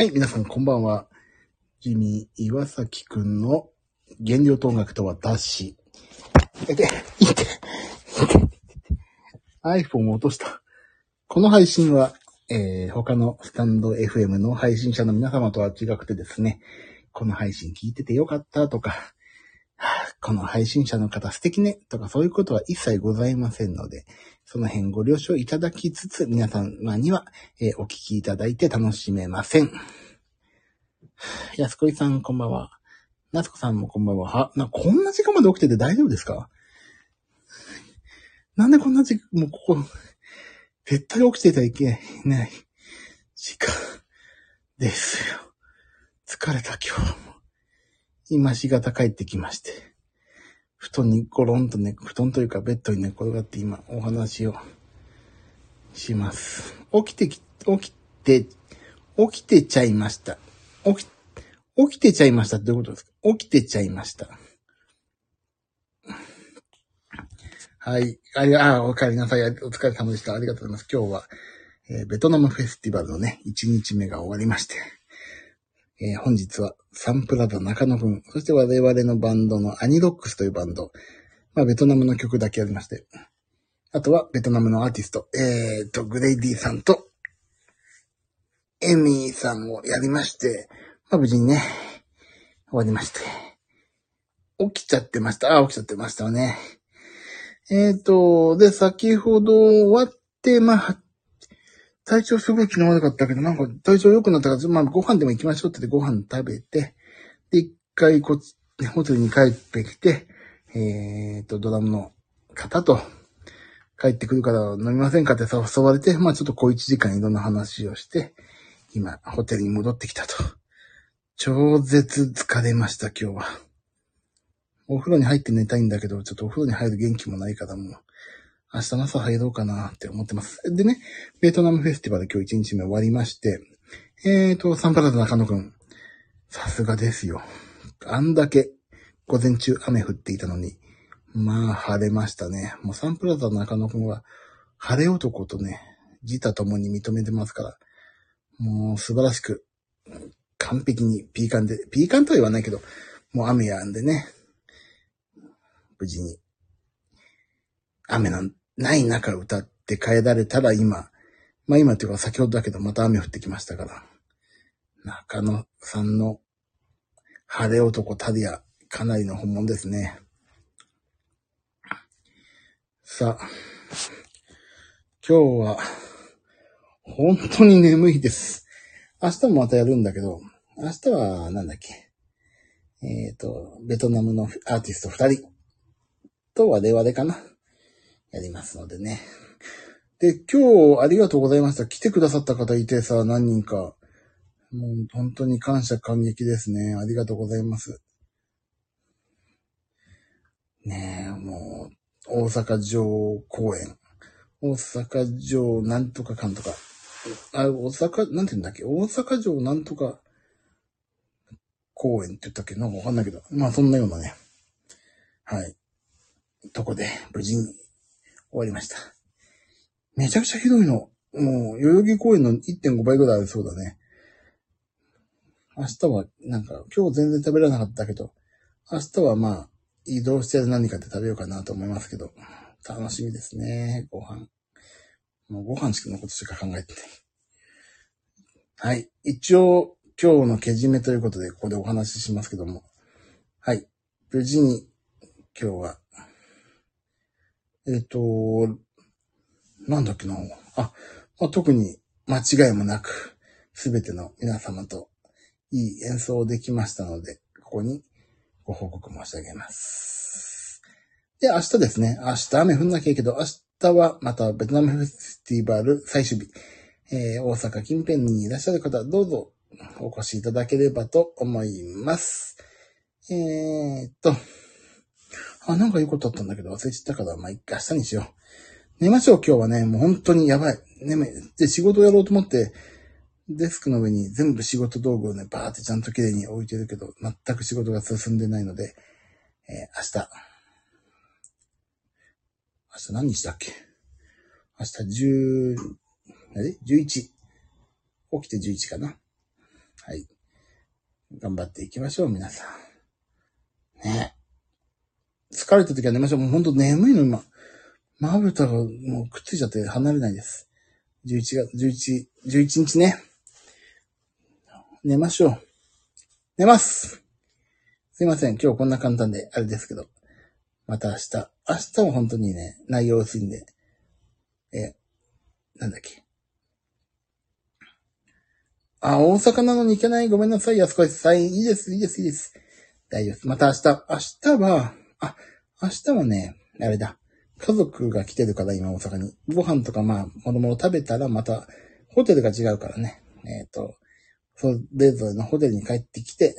はい、皆さんこんばんは。君岩崎くんの原料と音楽と私。えて、いて、iPhone を落とした。この配信は、えー、他のスタンド FM の配信者の皆様とは違くてですね、この配信聞いててよかったとか、この配信者の方素敵ねとかそういうことは一切ございませんので、その辺ご了承いただきつつ、皆様には、えーお聞きいただいて楽しめません。安子さん、こんばんは。夏子さんもこんばんは。は、な、こんな時間まで起きてて大丈夫ですか？なんでこんな時もうここ、絶対起きてたらいけない時間ですよ。疲れた今日も。今しがた帰ってきまして。布団にゴロンとね、布団というかベッドに寝転がって今お話をします。起きてき、起きて、起きてちゃいました。起き、起きてちゃいましたってどういうことですか？起きてちゃいました。はい。ありがあ、お帰りなさい。お疲れ様でした。ありがとうございます。今日は、えーベトナムフェスティバルのね、1日目が終わりまして、えー本日はサンプラザ中野くん、そして我々のバンドのアニロックスというバンド、まあ、ベトナムの曲だけやりまして、あとはベトナムのアーティスト、えーと、グレイディさんと、エミーさんをやりまして、まあ、無事にね、終わりまして。起きちゃってました。あ、起きちゃってましたね。えっ、と、で、先ほど終わって、まあ、体調すごい昨日悪かったけど、なんか体調良くなったから、まあ、ご飯でも行きましょうって言ってご飯食べて、で、一回こっち、ホテルに帰ってきて、えっ、と、ドラムの方と、帰ってくるから飲みませんかって誘われて、まあちょっと小一時間いろんな話をして、今、ホテルに戻ってきたと。超絶疲れました、今日は。お風呂に入って寝たいんだけど、ちょっとお風呂に入る元気もないからもう、明日の朝入ろうかなって思ってます。でね、ベトナムフェスティバル今日1日目終わりまして、えーと、サンパラザ中野くん、さすがですよ。あんだけ午前中雨降っていたのに、まあ晴れましたね。もうサンプラザ中野くんは、晴れ男とね、自他ともに認めてますから、もう素晴らしく、完璧にピーカンで、ピーカンとは言わないけど、もう雨やんでね、無事に、雨のない中歌って帰られたら今、まあ今っていうか先ほどだけどまた雨降ってきましたから、中野さんの晴れ男たるや、かなりの本物ですね。さあ、今日は、本当に眠いです。明日もまたやるんだけど、明日は、なんだっけ？えっ、と、ベトナムのアーティスト二人と我々かな。やりますのでね。で、今日ありがとうございました。来てくださった方いてさ、何人か。もう本当に感謝感激ですね。ありがとうございます。ねえ、もう、大阪城公演。大阪城なんとかかんとか。あ、大阪、なんて言うんだっけ？大阪城なんとか公園って言ったっけ？なんかわかんないけど。まあそんなようなね。はい。とこで無事に終わりました。めちゃくちゃひどいの。もう、代々木公園の1.5倍ぐらいありそうだね。明日は、なんか、今日全然食べられなかったけど、明日はまあ、移動して何かで食べようかなと思いますけど、楽しみですね、ご飯。もうご飯しかのことしか考えてない。はい。一応、今日のけじめということで、ここでお話ししますけども。はい。無事に、今日は、えっ、と、なんだっけな。あ、まあ、特に間違いもなく、すべての皆様といい演奏できましたので、ここにご報告申し上げます。で、明日ですね。明日雨降んなきゃいいけど、明日はまたベトナムフェスティバル最終日。えー大阪近辺にいらっしゃる方、どうぞお越しいただければと思います。えーっと、あ、なんかいいことあったんだけど忘れちゃったから、まあ、一回明日にしよう。寝ましょう、今日はね。もう本当にやばい。眠い。で、仕事やろうと思って、デスクの上に全部仕事道具をね、バーってちゃんと綺麗に置いてるけど、全く仕事が進んでないので、えー明日。明日何日だっけ？明日10、あれ ?11。起きて11かな。はい。頑張っていきましょう、皆さん。ね。疲れた時は寝ましょう。もうほんと眠いの今。まぶたがもうくっついちゃって離れないです。11月、11、11日ね。寝ましょう。寝ますすいません。今日こんな簡単で、あれですけど。また明日。明日は本当にね、内容薄いんで。え、なんだっけ。あ、大阪なのに行けない。ごめんなさい。安越さん。いいです、いいです、いいです。大丈夫です。また明日。明日は、あ、明日はね、あれだ。家族が来てるから、今大阪に。ご飯とかまあ、もろもろ食べたら、また、ホテルが違うからね。えっ、と、それぞれのホテルに帰ってきて、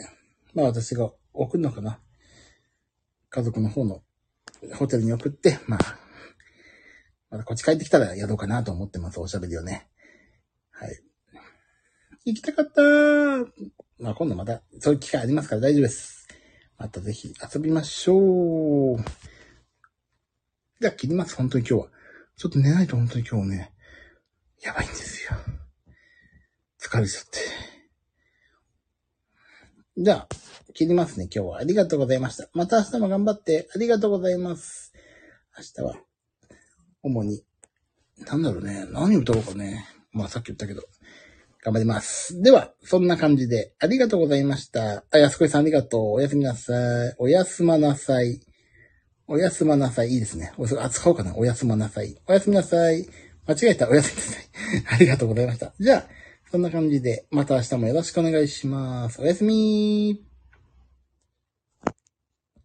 まあ私が送るのかな。家族の方のホテルに送って、まあ、またこっち帰ってきたらやろうかなと思ってます。おしゃべりをね。はい。行きたかったーまあ今度また、そういう機会ありますから大丈夫です。またぜひ遊びましょう。じゃあ切ります。本当に今日は。ちょっと寝ないと本当に今日ね、やばいんですよ。疲れちゃって。じゃあ、切りますね、今日は。ありがとうございました。また明日も頑張って、ありがとうございます。明日は、主に、なんだろうね、何歌おうかね。まあさっき言ったけど、頑張ります。では、そんな感じで、ありがとうございました。あ、安子さんありがとう。おやすみなさい。おやすまなさい。おやすまなさい。いいですね。おあ、使おうかな。おやすまなさい。おやすみなさい。間違えた。おやすみなさい。ありがとうございました。じゃあ、そんな感じで、また明日もよろしくお願いします。おやすみー。